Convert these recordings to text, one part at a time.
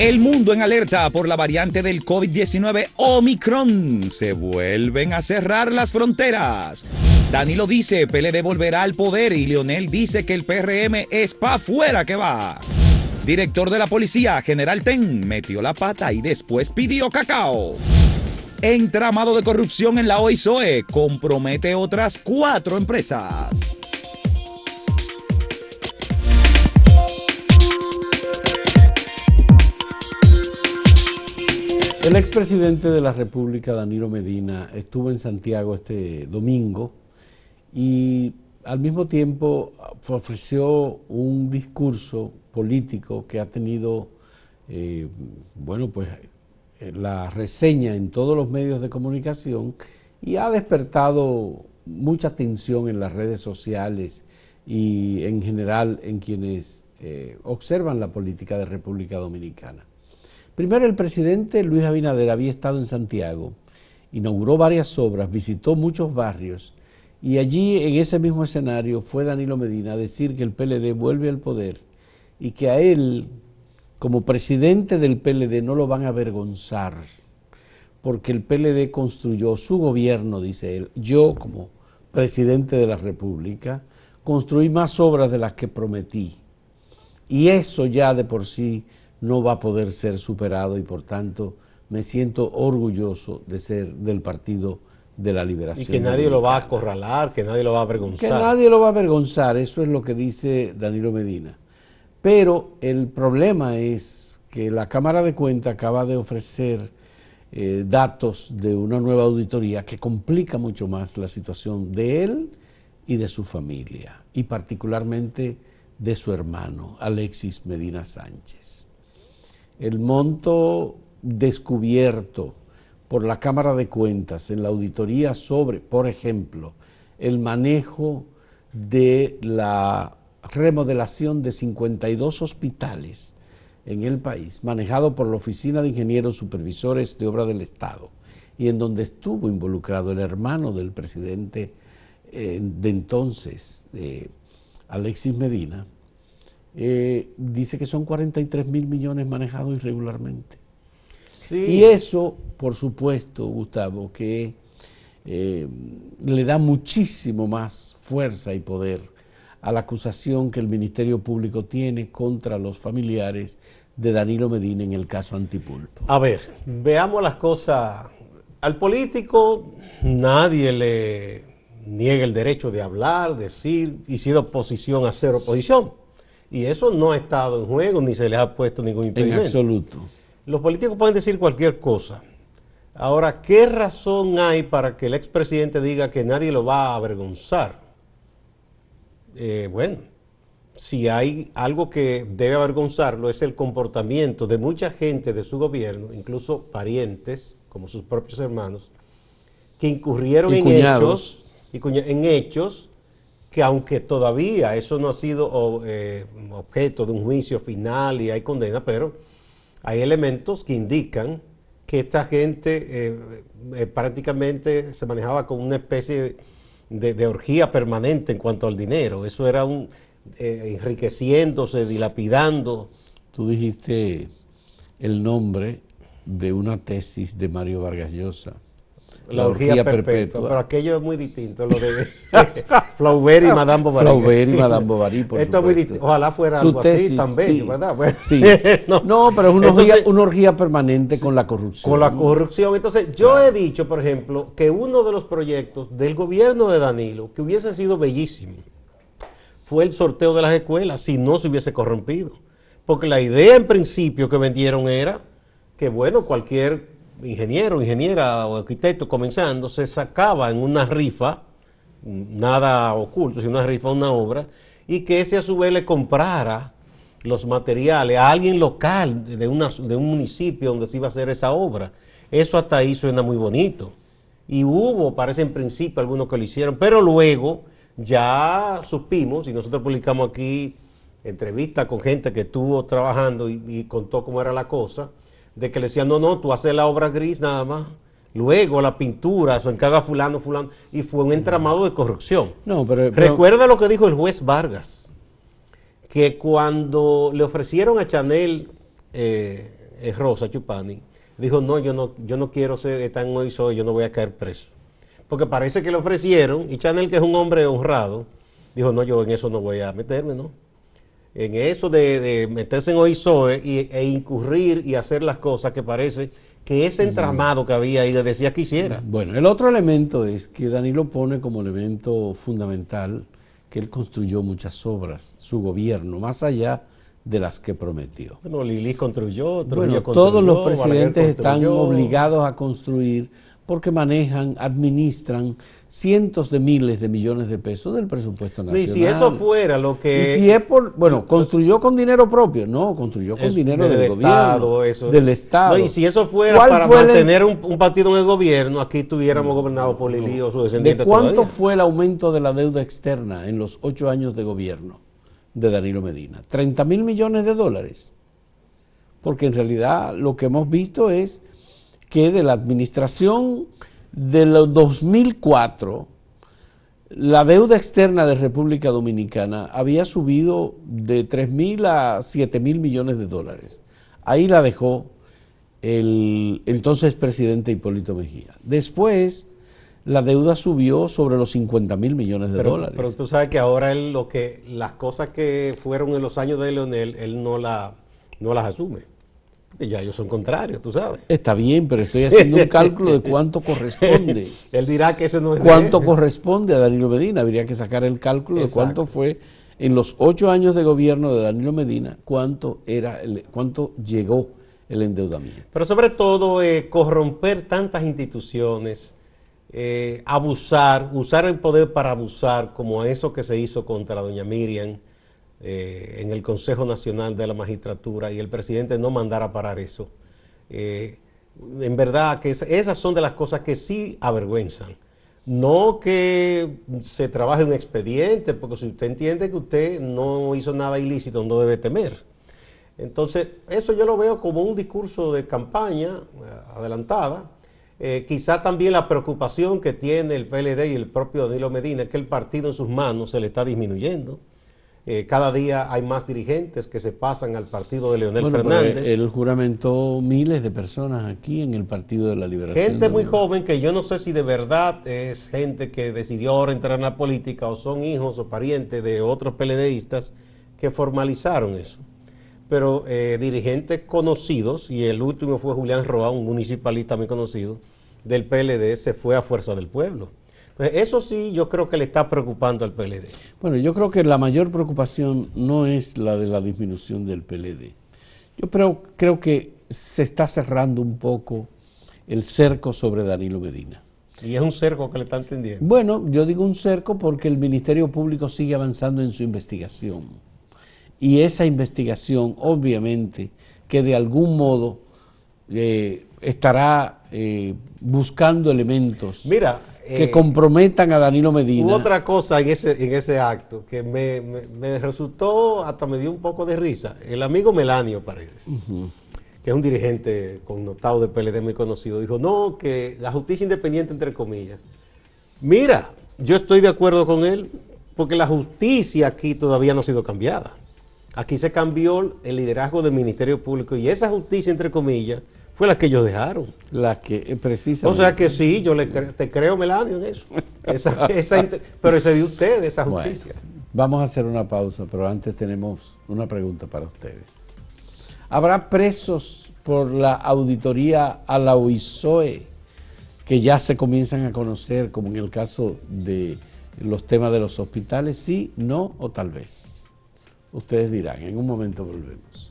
El mundo en alerta por la variante del COVID-19 Omicron. Se vuelven a cerrar las fronteras. Danilo dice, PLD volverá al poder y Lionel dice que el PRM es pa' fuera que va. Director de la policía, General Ten, metió la pata y después pidió cacao. Entramado de corrupción en la OISOE compromete otras cuatro empresas. El expresidente de la República, Danilo Medina, estuvo en Santiago este domingo y al mismo tiempo ofreció un discurso político que ha tenido, eh, bueno, pues eh, la reseña en todos los medios de comunicación y ha despertado mucha tensión en las redes sociales y en general en quienes eh, observan la política de República Dominicana. Primero, el presidente Luis Abinader había estado en Santiago, inauguró varias obras, visitó muchos barrios y allí, en ese mismo escenario, fue Danilo Medina a decir que el PLD vuelve al poder y que a él, como presidente del PLD, no lo van a avergonzar, porque el PLD construyó su gobierno, dice él. Yo, como presidente de la República, construí más obras de las que prometí. Y eso ya de por sí no va a poder ser superado y por tanto me siento orgulloso de ser del Partido de la Liberación. Y que nadie lo va a acorralar, que nadie lo va a avergonzar. Que nadie lo va a avergonzar, eso es lo que dice Danilo Medina. Pero el problema es que la Cámara de Cuentas acaba de ofrecer eh, datos de una nueva auditoría que complica mucho más la situación de él y de su familia, y particularmente de su hermano, Alexis Medina Sánchez el monto descubierto por la Cámara de Cuentas en la auditoría sobre, por ejemplo, el manejo de la remodelación de 52 hospitales en el país, manejado por la Oficina de Ingenieros Supervisores de Obra del Estado, y en donde estuvo involucrado el hermano del presidente eh, de entonces, eh, Alexis Medina, eh, dice que son 43 mil millones manejados irregularmente. Y eso, por supuesto, Gustavo, que eh, le da muchísimo más fuerza y poder a la acusación que el Ministerio Público tiene contra los familiares de Danilo Medina en el caso Antipulpo. A ver, veamos las cosas. Al político nadie le niega el derecho de hablar, decir y si de oposición a ser oposición. Y eso no ha estado en juego ni se le ha puesto ningún impedimento. En absoluto. Los políticos pueden decir cualquier cosa. Ahora, ¿qué razón hay para que el expresidente diga que nadie lo va a avergonzar? Eh, bueno, si hay algo que debe avergonzarlo es el comportamiento de mucha gente de su gobierno, incluso parientes, como sus propios hermanos, que incurrieron en hechos, en hechos que aunque todavía eso no ha sido eh, objeto de un juicio final y hay condena, pero hay elementos que indican que esta gente eh, eh, prácticamente se manejaba con una especie de, orgía permanente en cuanto al dinero. Eso era un enriqueciéndose, dilapidando. Tú dijiste el nombre de una tesis de Mario Vargas Llosa la, orgía, perpetua. Pero aquello es muy distinto, lo de Flaubert y Madame Bovary. Flaubert y Madame Bovary, por Esto es muy distinto. Ojalá fuera algo así también, ¿verdad? sí. no, pero es una, orgía, permanente con la corrupción. Con la corrupción. Entonces, yo he dicho, por ejemplo, que uno de los proyectos del gobierno de Danilo, que hubiese sido bellísimo, fue el sorteo de las escuelas, si no se hubiese corrompido. Porque la idea en principio que vendieron era que, bueno, cualquier ingeniero, ingeniera o arquitecto comenzando, se sacaba en una rifa, nada oculto, sino una rifa, una obra, y que ese a su vez le comprara los materiales a alguien local de, una, de un municipio donde se iba a hacer esa obra. Eso hasta ahí suena muy bonito. Y hubo, parece en principio, algunos que lo hicieron, pero luego ya supimos, y nosotros publicamos aquí entrevistas con gente que estuvo trabajando y contó cómo era la cosa, de que le decían, no, no, tú haces la obra gris nada más. Luego la pintura, eso encarga fulano, fulano, y fue un entramado de corrupción. No, pero, Recuerda lo que dijo el juez Vargas, que cuando le ofrecieron a Chanel eh, eh, Rosa Chupani, dijo, no, yo no, yo no quiero ser estar en OISOE, yo no voy a caer preso. Porque parece que le ofrecieron, y Chanel, que es un hombre honrado, dijo, no, yo en eso no voy a meterme, ¿no? En eso de, de meterse en OISOE y, e incurrir y hacer las cosas que parece que ese entramado que había ahí le decía que hiciera. Bueno, el otro elemento es que Danilo pone como elemento fundamental que él construyó muchas obras, su gobierno, más allá de las que prometió. Bueno, Lili construyó, bueno, todos los presidentes están obligados a construir porque manejan, administran cientos de miles de millones de pesos del presupuesto nacional. Y si eso fuera lo que... Y si es por... Bueno, construyó con dinero propio, no, construyó con dinero del, gobierno, del Estado. y si eso fuera para mantener un, partido en el gobierno, aquí tuviéramos gobernado por Lili o su descendiente ¿De cuánto fue el aumento de la deuda externa en los ocho años de gobierno de Danilo Medina? 30 mil millones de dólares. Porque en realidad lo que hemos visto es que de la administración de los 2004, la deuda externa de República Dominicana había subido de 3 mil a 7 mil millones de dólares. Ahí la dejó el entonces presidente Hipólito Mejía. Después, la deuda subió sobre los 50 mil millones de dólares. Pero tú sabes que ahora él, lo que, las cosas que fueron en los años de Leonel, él no, la, no las asume ya ellos son contrarios, tú sabes. Está bien, pero estoy haciendo un cálculo de cuánto corresponde. Él dirá que eso no es. ¿Cuánto corresponde a Danilo Medina? Habría que sacar el cálculo de cuánto fue en los ocho años de gobierno de Danilo Medina, cuánto era, el, cuánto llegó el endeudamiento. Pero sobre todo, eh, corromper tantas instituciones, eh, abusar, usar el poder para abusar, como eso que se hizo contra doña Miriam eh, en el Consejo Nacional de la Magistratura y el presidente no mandara parar eso. Eh, en verdad que esas son de las cosas que sí avergüenzan. No que se trabaje un expediente, porque si usted entiende que usted no hizo nada ilícito, no debe temer. Entonces, eso yo lo veo como un discurso de campaña eh, adelantada. quizá también la preocupación que tiene el PLD y el propio Danilo Medina, que el partido en sus manos se le está disminuyendo. Eh, cada día hay más dirigentes que se pasan al partido de Leonel Fernández. Él juramentó miles de personas aquí en el Partido de la Liberación. Gente muy joven que yo no sé si de verdad es gente que decidió ahora entrar en la política o son hijos o parientes de otros PLDistas que formalizaron eso. Pero eh, dirigentes conocidos, y el último fue Julián Roa, un municipalista muy conocido del PLD, se fue a Fuerza del Pueblo eso sí, yo creo que le está preocupando al PLD. Bueno, yo creo que la mayor preocupación no es la de la disminución del PLD. Yo creo, creo que se está cerrando un poco el cerco sobre Danilo Medina. ¿Y es un cerco que le está entendiendo? Bueno, yo digo un cerco porque el Ministerio Público sigue avanzando en su investigación. Y esa investigación, obviamente, que de algún modo eh, estará eh, buscando elementos. Mira, que eh, comprometan a Danilo Medina. Hubo otra cosa en ese, en ese acto que me, resultó, hasta me dio un poco de risa. El amigo Melanio Paredes, que es un dirigente connotado de PLD muy conocido, dijo, no, que la justicia independiente, entre comillas. Mira, yo estoy de acuerdo con él, porque la justicia aquí todavía no ha sido cambiada. Aquí se cambió el liderazgo del Ministerio Público y esa justicia, entre comillas, fue la que ellos dejaron. La que eh, precisamente. O sea que sí, yo le te creo, Melanio, en eso. pero ese de usted, esa justicia. vamos a hacer una pausa, pero antes tenemos una pregunta para ustedes. ¿Habrá presos por la auditoría a la OISOE que ya se comienzan a conocer, como en el caso de los temas de los hospitales? Sí, no o tal vez. Ustedes dirán, en un momento volvemos.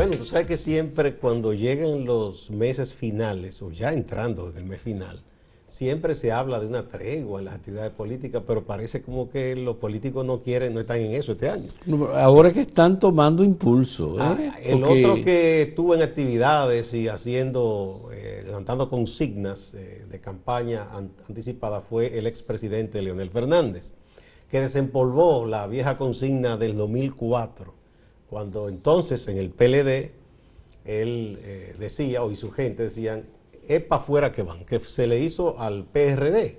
Bueno, tú sabes que siempre cuando llegan los meses finales, o ya entrando en el mes final, siempre se habla de una tregua en las actividades políticas, pero parece como que los políticos no quieren, no están en eso este año. ahora que están tomando impulso. ¿eh? Ah, el otro que estuvo en actividades y haciendo, eh, levantando consignas eh, de campaña anticipada fue el expresidente Leonel Fernández, que desempolvó la vieja consigna del 2004 cuando entonces en el PLD él eh, decía, o y su gente decían, es para afuera que van, que se le hizo al PRD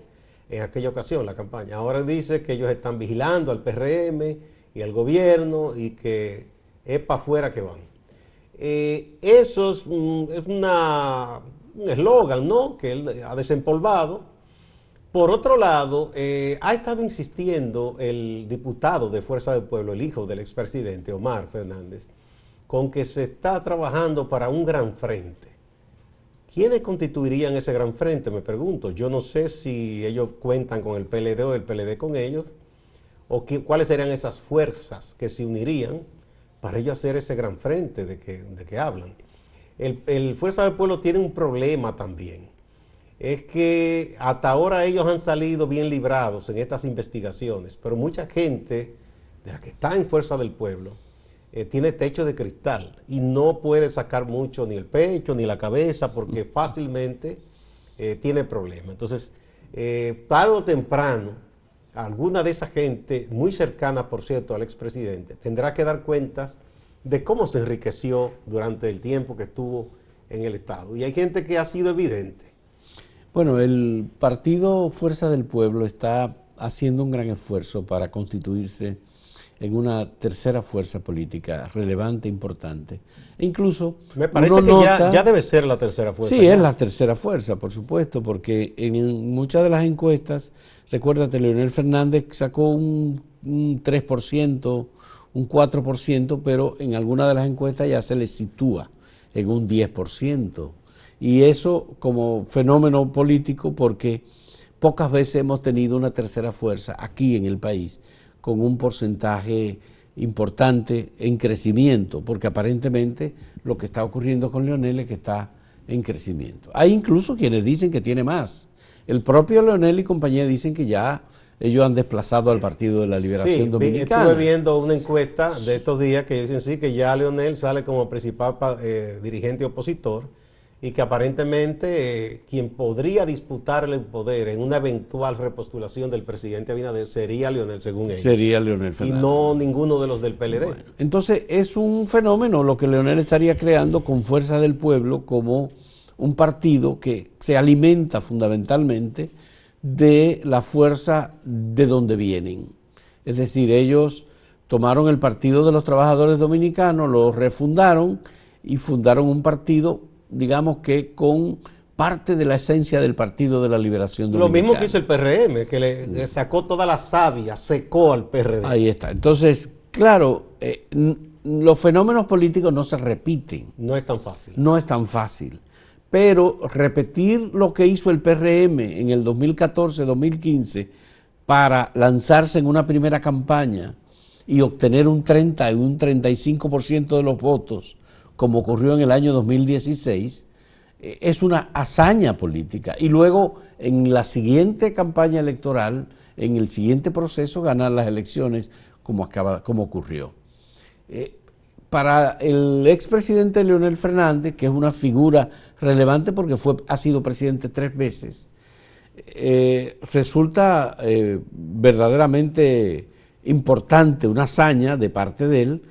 en aquella ocasión, la campaña. Ahora dice que ellos están vigilando al PRM y al gobierno y que es para afuera que van. Eh, eso es, un eslogan, ¿no? Que él ha desempolvado. Por otro lado, eh, ha estado insistiendo el diputado de Fuerza del Pueblo, el hijo del expresidente Omar Fernández, con que se está trabajando para un gran frente. ¿Quiénes constituirían ese gran frente? Me pregunto. Yo no sé si ellos cuentan con el PLD o el PLD con ellos, o cuáles serían esas fuerzas que se unirían para ellos hacer ese gran frente de que, de que hablan. El, Fuerza del Pueblo tiene un problema también. Es que hasta ahora ellos han salido bien librados en estas investigaciones, pero mucha gente de la que está en Fuerza del Pueblo eh, tiene techo de cristal y no puede sacar mucho ni el pecho ni la cabeza porque fácilmente eh, tiene problemas. Entonces, eh, tarde o temprano, alguna de esa gente, muy cercana, por cierto, al expresidente, tendrá que dar cuentas de cómo se enriqueció durante el tiempo que estuvo en el Estado. Y hay gente que ha sido evidente. Bueno, el partido Fuerza del Pueblo está haciendo un gran esfuerzo para constituirse en una tercera fuerza política relevante, importante. E incluso... Me parece que ya, debe ser la tercera fuerza. Sí, es la tercera fuerza, por supuesto, porque en muchas de las encuestas, recuérdate, Leonel Fernández sacó un, 3%, un 4%, pero en alguna de las encuestas ya se le sitúa en un 10%. Y eso como fenómeno político porque pocas veces hemos tenido una tercera fuerza aquí en el país con un porcentaje importante en crecimiento, porque aparentemente lo que está ocurriendo con Leonel es que está en crecimiento. Hay incluso quienes dicen que tiene más. El propio Leonel y compañía dicen que ya ellos han desplazado al Partido de la Liberación sí, Dominicana. Estuve viendo una encuesta de estos días que dicen sí que ya Leonel sale como principal eh, dirigente opositor y que aparentemente eh, quien podría disputarle el poder en una eventual repostulación del presidente Abinader sería Leonel, según ellos. Sería Leonel Fernández. Y no ninguno de los del PLD. entonces es un fenómeno lo que Leonel estaría creando con Fuerza del Pueblo como un partido que se alimenta fundamentalmente de la fuerza de donde vienen. Es decir, ellos tomaron el Partido de los Trabajadores Dominicanos, lo refundaron y fundaron un partido digamos que con parte de la esencia del Partido de la Liberación Dominicana. Lo mismo que hizo el PRM, que le, sacó toda la savia, secó al PRD. Ahí está. Entonces, claro, eh, los fenómenos políticos no se repiten. No es tan fácil. No es tan fácil. Pero repetir lo que hizo el PRM en el 2014-2015 para lanzarse en una primera campaña y obtener un 30 y un 35% de los votos como ocurrió en el año 2016, eh, es una hazaña política. Y luego, en la siguiente campaña electoral, en el siguiente proceso, ganar las elecciones como, acaba, como ocurrió. Eh, para el expresidente Leonel Fernández, que es una figura relevante porque fue, ha sido presidente tres veces, eh, resulta verdaderamente importante, una hazaña de parte de él,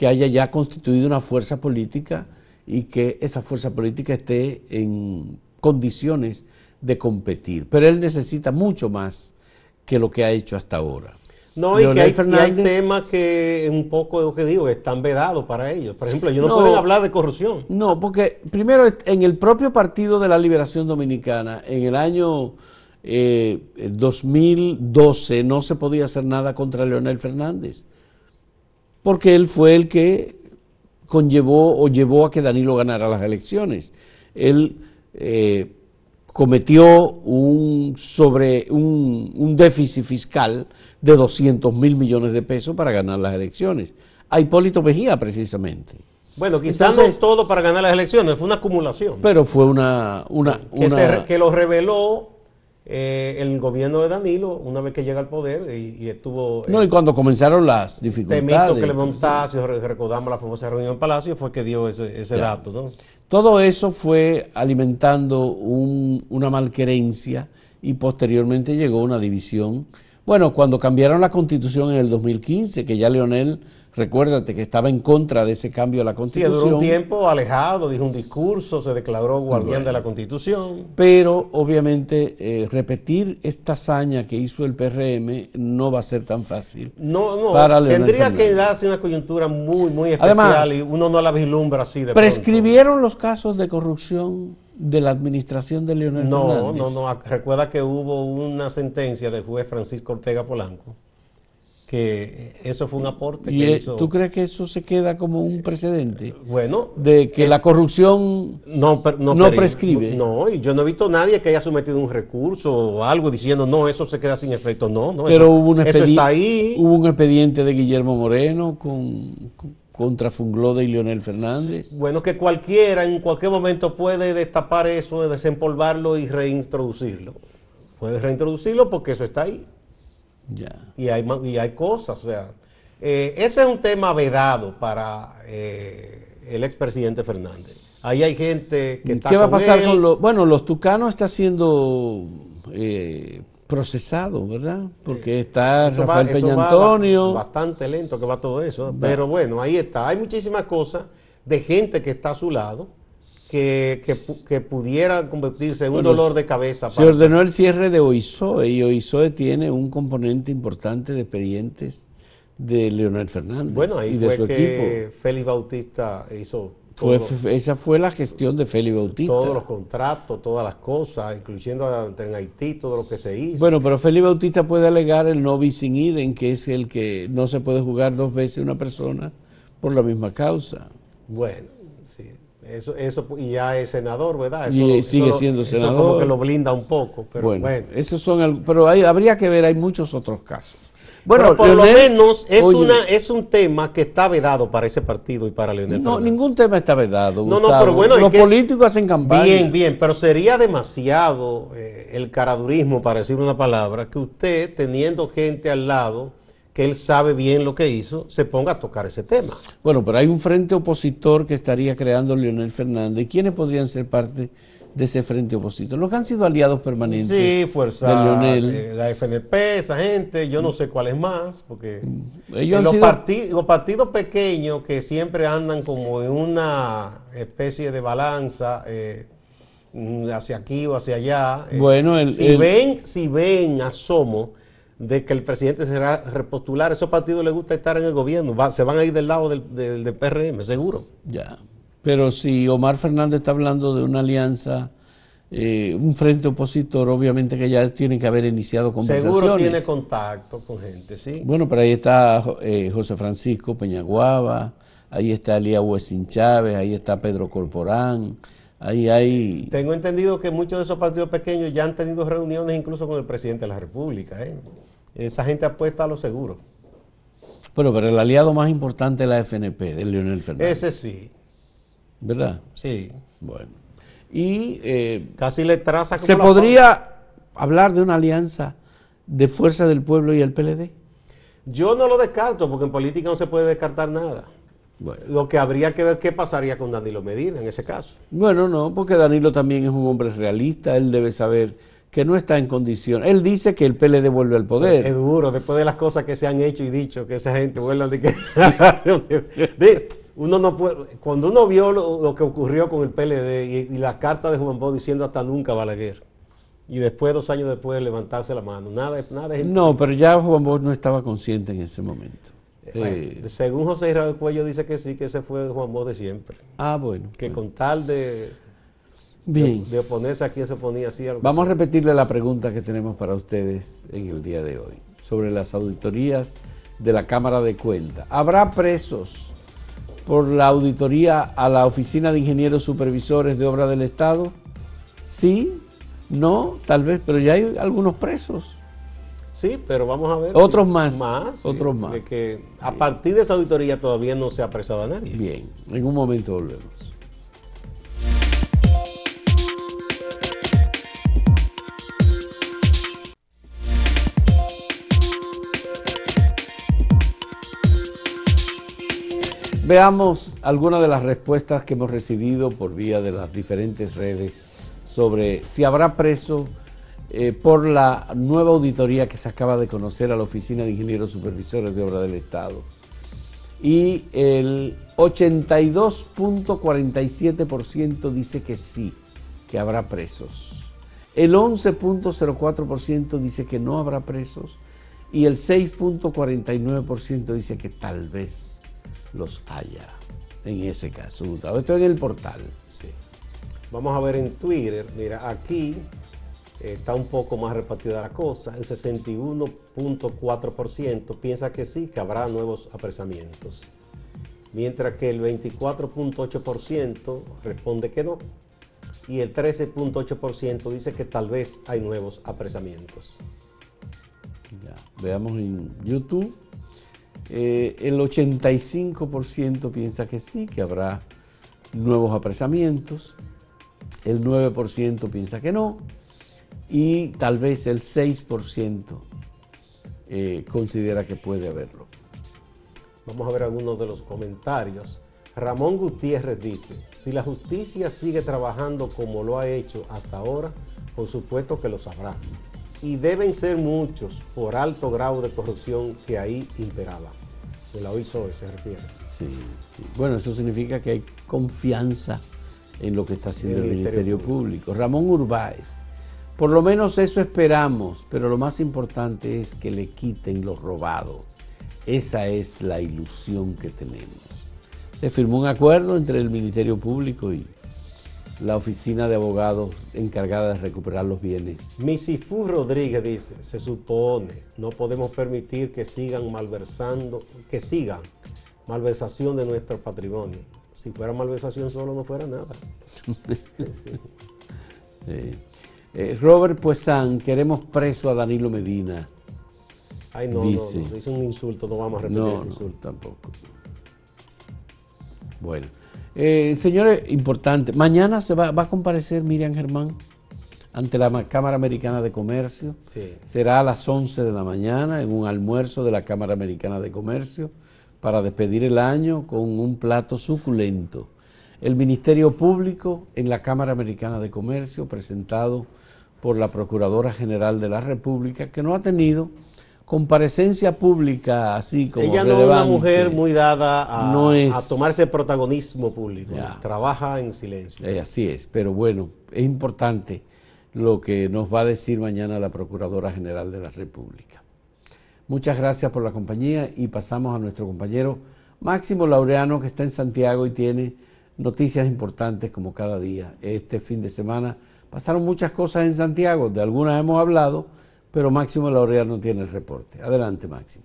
que haya ya constituido una fuerza política y que esa fuerza política esté en condiciones de competir. Pero él necesita mucho más que lo que ha hecho hasta ahora. No, y que hay, temas que un poco, que digo, están vedados para ellos. Por ejemplo, ellos no, pueden hablar de corrupción. No, porque primero en el propio Partido de la Liberación Dominicana, en el año 2012, eh, no se podía hacer nada contra Leonel Fernández porque él fue el que conllevó o llevó a que Danilo ganara las elecciones. Él eh, cometió un, sobre, un, déficit fiscal de 200 mil millones de pesos para ganar las elecciones. A Hipólito Mejía, precisamente. Bueno, quizás no todo para ganar las elecciones, fue una acumulación. Pero fue una... una, que, que lo reveló eh, el gobierno de Danilo, una vez que llega al poder y, estuvo... No, y cuando comenzaron las dificultades. que le Montacio, recordamos la famosa reunión en Palacio, fue que dio ese, dato. ¿no? Todo eso fue alimentando una malquerencia y posteriormente llegó una división. Bueno, cuando cambiaron la constitución en el 2015, que ya Leonel Recuérdate que estaba en contra de ese cambio a la Sí, Constitución. duró un tiempo alejado, dijo un discurso, se declaró guardián de la Constitución. Pero obviamente eh, repetir esta hazaña que hizo el PRM no va a ser tan fácil. No, no, Para Leonel tendría que darse una coyuntura muy, muy especial Además, y uno no la vislumbra así de ¿Prescribieron los casos de corrupción de la administración de Leonel. No, Fernández? no, no. Recuerda que hubo una sentencia del juez Francisco Ortega Polanco que eso fue un aporte ¿Y que eh, hizo. tú crees que eso se queda como un precedente? Bueno, De que la corrupción no, per- no, no prescribe. No, y yo no he visto a nadie que haya sometido un recurso o algo diciendo, no, eso se queda sin efecto. No, no. Pero eso, hubo un, eso expedi- está ahí. hubo un expediente de Guillermo Moreno con, con- contra Funglode y Leonel Fernández. Bueno, que cualquiera en cualquier momento puede destapar eso, desempolvarlo y reintroducirlo. Puede reintroducirlo porque eso está ahí. Ya. Y hay, y hay cosas, o sea, eh, ese es un tema vedado para eh, el expresidente Fernández. Ahí hay gente que está ¿Qué va a con pasar él. con los... Bueno, los tucanos está siendo eh, procesado, ¿verdad? Porque está Eso va- Rafael eso Peña va Antonio. ba- Bastante lento que va todo eso. Va. Pero bueno, ahí está. Hay muchísimas cosas de gente que está a su lado que, que, que pudiera convertirse en un Bueno, dolor de cabeza. Se ordenó el cierre de OISOE y OISOE tiene un componente importante de expedientes de Leonel Fernández Bueno, ahí y de fue su que equipo. Félix Bautista hizo Fue, esa fue la gestión de Félix Bautista. todos los contratos, todas las cosas, incluyendo en Haití, todo lo que se hizo. Bueno, pero Félix Bautista puede alegar el no bis in idem, que es el que no se puede jugar dos veces una persona por la misma causa. Bueno, sí. Eso, eso, y ya es senador, ¿verdad? Y, Eso- sigue eso- siendo eso como senador. que lo blinda un poco, pero bueno, bueno. esos son, pero hay, habría que ver, hay muchos otros casos. Bueno, por Leonel- lo menos es, Oye, una, es un tema que está vedado para ese partido y para Leonel No, Fernández. ningún tema está vedado. No, pero bueno, es los que- políticos hacen campaña. Bien, bien, pero sería demasiado eh, el caradurismo, para decir una palabra, que usted, teniendo gente al lado, que él sabe bien lo que hizo, se ponga a tocar ese tema. Bueno, pero hay un frente opositor que estaría creando Leonel Fernández. ¿Quiénes podrían ser parte de ese frente opositor? Los que han sido aliados permanentes Sí, fuerza, de Leonel. eh, la FNP, esa gente, yo no sé cuál es más, porque Ellos han los, sido- parti- los partidos pequeños que siempre andan como en una especie de balanza eh, mm, hacia aquí o hacia allá. eh, Bueno, el- si el- ven, si ven asomo de que el presidente será repostular, esos partidos les gusta estar en el gobierno, va- se van a ir del lado del, del- del PRM, seguro. Ya. Pero si Omar Fernández está hablando de una alianza, eh, un frente opositor, obviamente que ya tiene que haber iniciado conversaciones. Seguro tiene contacto con gente, ¿sí? Bueno, pero ahí está eh, José Francisco Peñaguaba, ahí está Elías Huesin Chávez, ahí está Pedro Corporán, ahí hay... Tengo entendido que muchos de esos partidos pequeños ya han tenido reuniones incluso con el presidente de la República. ¿eh? Esa gente apuesta a lo seguro. Bueno, pero el aliado más importante es la FNP, de Leonel Fernández. Ese sí, ¿Verdad? sí. Bueno. Y eh, Casi le traza como se la podría hablar de una alianza de Fuerza del Pueblo y el PLD. Yo no lo descarto porque en política no se puede descartar nada. Bueno. Lo que habría que ver qué pasaría con Danilo Medina en ese caso. Bueno, no, porque Danilo también es un hombre realista, él debe saber que no está en condición. Él dice que el PLD vuelve al poder. Es duro, después de las cosas que se han hecho y dicho, que esa gente que... De- uno no puede, cuando uno vio lo, lo que ocurrió con el PLD y, y la carta de Juan Bosch diciendo hasta nunca Balaguer, y después, dos años después, levantarse la mano, nada, nada es No, pero ya Juan Bosch no estaba consciente en ese momento. Bueno, Eh, según José Israel Cuello dice que sí, que ese fue Juan Bosch de siempre. ah, bueno. Que con tal de, Bien. de, de oponerse a quien se ponía así. a lo que Vamos a repetirle la pregunta que tenemos para ustedes en el día de hoy sobre las auditorías de la Cámara de Cuentas. ¿Habrá presos por la auditoría a la Oficina de Ingenieros Supervisores de Obra del Estado? Sí, no, tal vez, pero ya hay algunos presos. Sí, pero vamos a ver. Otros más, sí, otros más. de que a partir de esa auditoría todavía no se ha apresado a nadie. Bien, en un momento volvemos. Veamos algunas de las respuestas que hemos recibido por vía de las diferentes redes sobre si habrá preso eh, por la nueva auditoría que se acaba de conocer a la Oficina de Ingenieros Supervisores de Obra del Estado. y el 82.47% dice que sí, que habrá presos. El 11.04% dice que no habrá presos y el 6.49% dice que tal vez los haya en ese caso. Esto en el portal. Sí. Vamos a ver en Twitter, mira, aquí está un poco más repartida la cosa. El 61.4% piensa que sí, que habrá nuevos apresamientos. Mientras que el 24.8% responde que no. Y el 13.8% dice que tal vez hay nuevos apresamientos. veamos en YouTube. Eh, el 85% piensa que sí, que habrá nuevos apresamientos. El 9% piensa que no y tal vez el 6% eh, considera que puede haberlo. Vamos a ver algunos de los comentarios. Ramón Gutiérrez dice, si la justicia sigue trabajando como lo ha hecho hasta ahora, por supuesto que lo sabrá. Y deben ser muchos por alto grado de corrupción que ahí imperaba. De la OISOE se refiere. Sí, Bueno, eso significa que hay confianza en lo que está haciendo el, Ministerio, Público. Ramón Urbáez por lo menos eso esperamos, pero lo más importante es que le quiten lo robado. Esa es la ilusión que tenemos. Se firmó un acuerdo entre el Ministerio Público y la oficina de abogados encargada de recuperar los bienes. Misifú Rodríguez dice, se supone, no podemos permitir que sigan malversando, que sigan malversación de nuestro patrimonio. Si fuera malversación solo no fuera nada. sí. Eh, Robert Puesan, queremos preso a Danilo Medina. Ay, no, dice, no, dice un insulto, no vamos a repetir ese insulto. tampoco. Bueno, eh, señores, importante, mañana se va, va, a comparecer Miriam Germán ante la Cámara Americana de Comercio. Sí. Será a las 11 de la mañana en un almuerzo de la Cámara Americana de Comercio para despedir el año con un plato suculento. El Ministerio Público en la Cámara Americana de Comercio presentado por la Procuradora General de la República, que no ha tenido comparecencia pública así como Ella no es una mujer muy dada a, tomarse protagonismo público, trabaja en silencio. Eh, así es, pero bueno, es importante lo que nos va a decir mañana la Procuradora General de la República. Muchas gracias por la compañía y pasamos a nuestro compañero Máximo Laureano que está en Santiago y tiene noticias importantes como cada día. Este fin de semana Pasaron muchas cosas en Santiago, de algunas hemos hablado, pero Máximo Laureano tiene el reporte. Adelante, Máximo.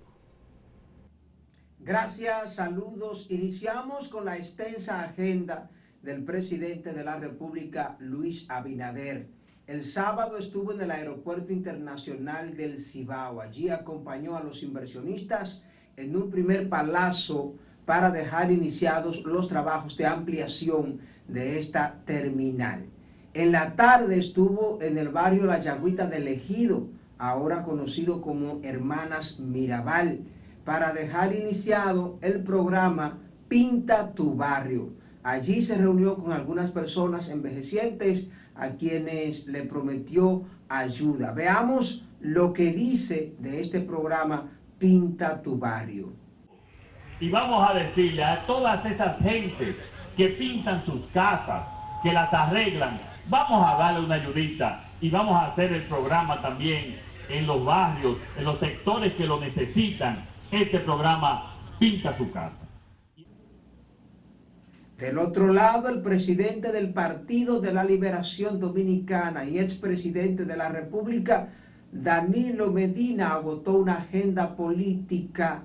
Gracias, saludos. Iniciamos con la extensa agenda del presidente de la República, Luis Abinader. El sábado estuvo en el Aeropuerto Internacional del Cibao. Allí acompañó a los inversionistas en un primer palazo para dejar iniciados los trabajos de ampliación de esta terminal. En la tarde estuvo en el barrio La Yagüita del Ejido, ahora conocido como Hermanas Mirabal, para dejar iniciado el programa Pinta tu barrio. Allí se reunió con algunas personas envejecientes a quienes le prometió ayuda. Veamos lo que dice de este programa Pinta tu barrio. Y vamos a decirle a todas esas gentes que pintan sus casas, que las arreglan, vamos a darle una ayudita y vamos a hacer el programa también en los barrios, en los sectores que lo necesitan. Este programa Pinta su casa. Del otro lado, el presidente del Partido de la Liberación Dominicana y expresidente de la República, Danilo Medina, agotó una agenda política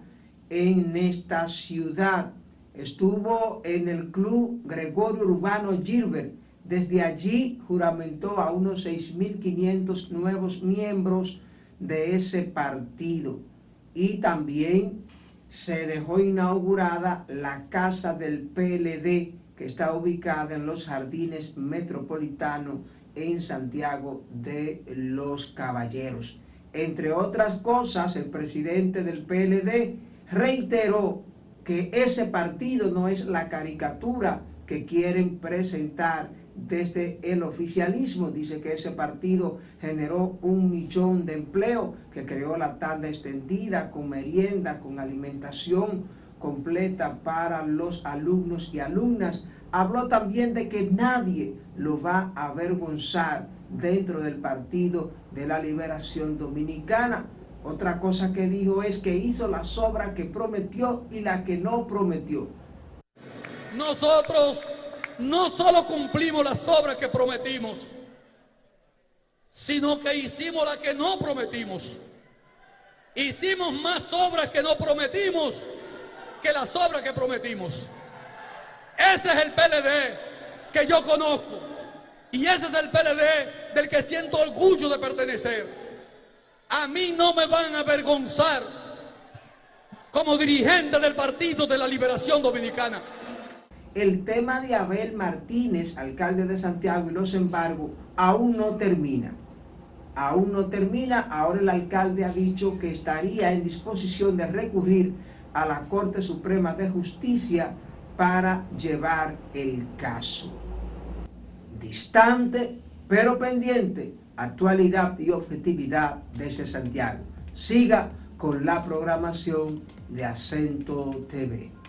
en esta ciudad. Estuvo en el club Gregorio Urbano Gilbert desde allí juramentó a unos 6.500 nuevos miembros de ese partido. Y también se dejó inaugurada la Casa del PLD, que está ubicada en los Jardines Metropolitanos en Santiago de los Caballeros. Entre otras cosas, el presidente del PLD reiteró que ese partido no es la caricatura que quieren presentar desde el oficialismo. Dice que ese partido generó un millón de empleo, que creó la tanda extendida con merienda, con alimentación, completa para los alumnos y alumnas. Habló también de que nadie lo va a avergonzar dentro del Partido de la Liberación Dominicana. Otra cosa que dijo es que hizo las obras que prometió y la que no prometió. Nosotros no solo cumplimos las obras que prometimos, sino que hicimos las que no prometimos. Hicimos más obras que no prometimos que las obras que prometimos. Ese es el PLD que yo conozco. Y ese es el PLD del que siento orgullo de pertenecer. A mí no me van a avergonzar como dirigente del Partido de la Liberación Dominicana. El tema de Abel Martínez, alcalde de Santiago, y los embargos, aún no termina. Aún no termina. Ahora el alcalde ha dicho que estaría en disposición de recurrir a la Corte Suprema de Justicia para llevar el caso. Distante, pero pendiente, actualidad y objetividad desde Santiago. Siga con la programación de Acento TV.